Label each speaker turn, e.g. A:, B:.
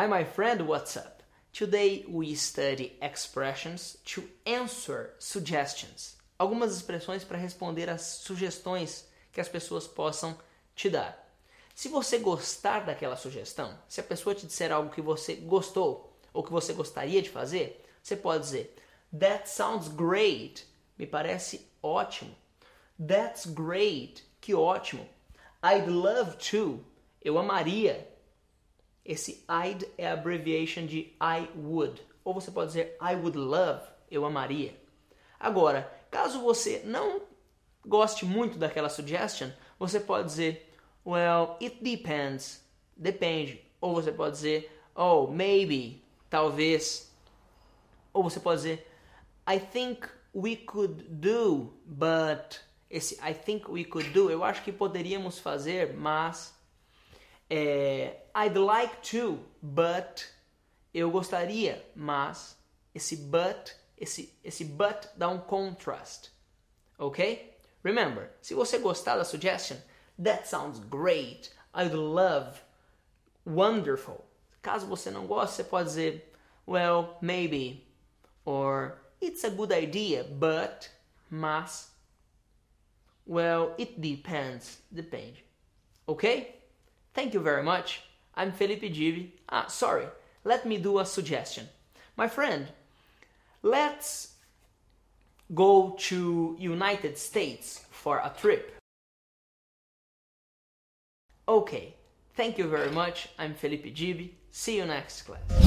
A: Hi, my friend, what's up? Today we study expressions to answer suggestions. Algumas expressões para responder às sugestões que as pessoas possam te dar. Se você gostar daquela sugestão, se a pessoa te disser algo que você gostou ou que você gostaria de fazer, você pode dizer That sounds great. Me parece ótimo. That's great. Que ótimo. I'd love to. Eu amaria. Esse I'd é a abbreviation de I would. Ou você pode dizer I would love. Eu amaria. Agora, caso você não goste muito daquela suggestion, você pode dizer Well, it depends. Depende. Ou você pode dizer Oh, maybe. Talvez. Ou você pode dizer I think we could do, but esse I think we could do, eu acho que poderíamos fazer, mas é, I'd like to, but eu gostaria, mas esse but, esse esse but dá um contrast, ok? Remember, se você gostar da suggestion, that sounds great, I'd love, wonderful. Caso você não goste, você pode dizer, well, maybe, or it's a good idea, but, mas, well, it depends, depende. Okay? Thank you very much. I'm Felipe Gibi. Ah, sorry. Let me do a suggestion. My friend, let's go to United States for a trip. Okay. Thank you very much. I'm Felipe Gibi. See you next class.